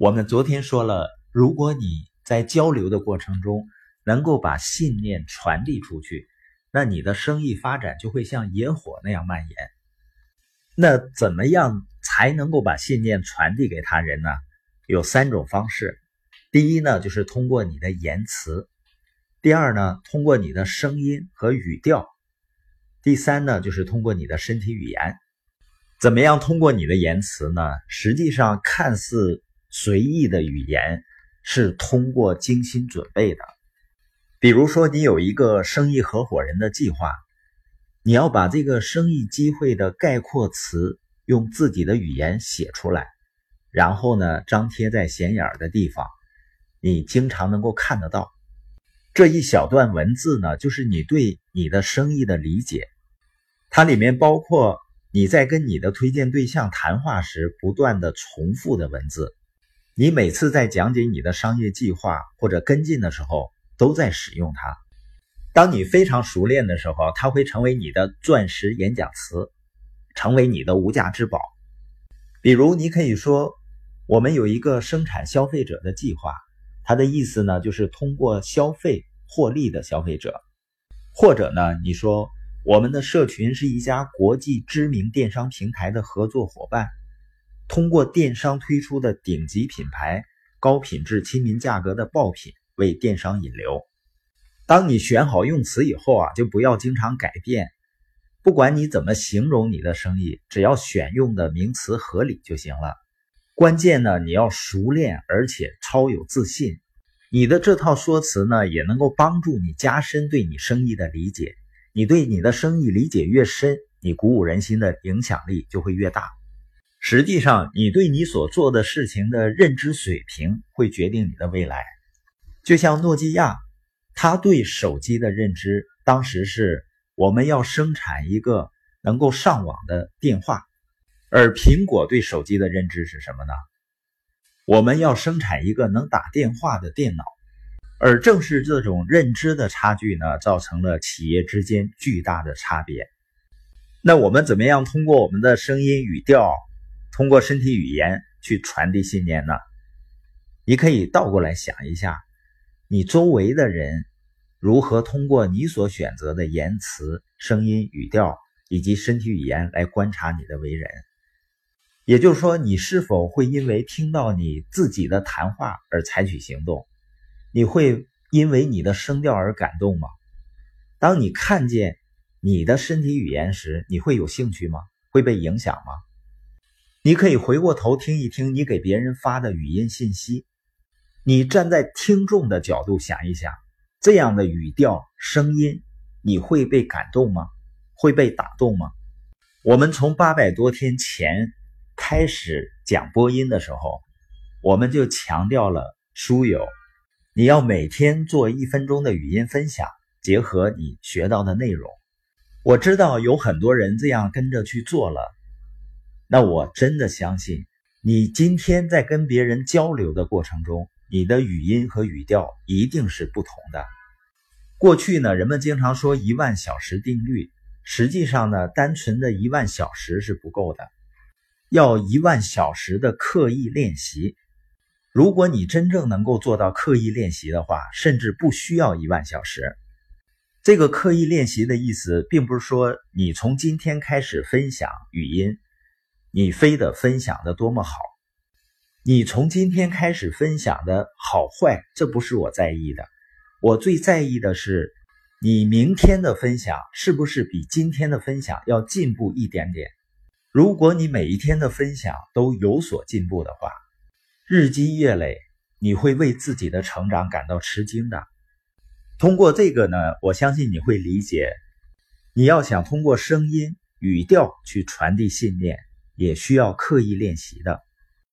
我们昨天说了，如果你在交流的过程中能够把信念传递出去，那你的生意发展就会像野火那样蔓延。那怎么样才能够把信念传递给他人呢？有三种方式。第一呢，就是通过你的言辞；第二呢，通过你的声音和语调；第三呢，就是通过你的身体语言。怎么样通过你的言辞呢？实际上，看似随意的语言是通过精心准备的。比如说，你有一个生意合伙人的计划。你要把这个生意机会的概括词用自己的语言写出来，然后呢，张贴在显眼的地方，你经常能够看得到。这一小段文字呢，就是你对你的生意的理解，它里面包括你在跟你的推荐对象谈话时不断的重复的文字，你每次在讲解你的商业计划或者跟进的时候都在使用它。当你非常熟练的时候，它会成为你的钻石演讲词，成为你的无价之宝。比如，你可以说：“我们有一个生产消费者的计划。”它的意思呢，就是通过消费获利的消费者。或者呢，你说：“我们的社群是一家国际知名电商平台的合作伙伴，通过电商推出的顶级品牌、高品质、亲民价格的爆品为电商引流。”当你选好用词以后啊，就不要经常改变。不管你怎么形容你的生意，只要选用的名词合理就行了。关键呢，你要熟练而且超有自信。你的这套说辞呢，也能够帮助你加深对你生意的理解。你对你的生意理解越深，你鼓舞人心的影响力就会越大。实际上，你对你所做的事情的认知水平会决定你的未来。就像诺基亚。他对手机的认知，当时是我们要生产一个能够上网的电话，而苹果对手机的认知是什么呢？我们要生产一个能打电话的电脑，而正是这种认知的差距呢，造成了企业之间巨大的差别。那我们怎么样通过我们的声音语调，通过身体语言去传递信念呢？你可以倒过来想一下，你周围的人。如何通过你所选择的言辞、声音、语调以及身体语言来观察你的为人？也就是说，你是否会因为听到你自己的谈话而采取行动？你会因为你的声调而感动吗？当你看见你的身体语言时，你会有兴趣吗？会被影响吗？你可以回过头听一听你给别人发的语音信息，你站在听众的角度想一想。这样的语调、声音，你会被感动吗？会被打动吗？我们从八百多天前开始讲播音的时候，我们就强调了书友，你要每天做一分钟的语音分享，结合你学到的内容。我知道有很多人这样跟着去做了，那我真的相信，你今天在跟别人交流的过程中。你的语音和语调一定是不同的。过去呢，人们经常说一万小时定律，实际上呢，单纯的一万小时是不够的，要一万小时的刻意练习。如果你真正能够做到刻意练习的话，甚至不需要一万小时。这个刻意练习的意思，并不是说你从今天开始分享语音，你非得分享的多么好。你从今天开始分享的好坏，这不是我在意的。我最在意的是，你明天的分享是不是比今天的分享要进步一点点？如果你每一天的分享都有所进步的话，日积月累，你会为自己的成长感到吃惊的。通过这个呢，我相信你会理解，你要想通过声音语调去传递信念，也需要刻意练习的。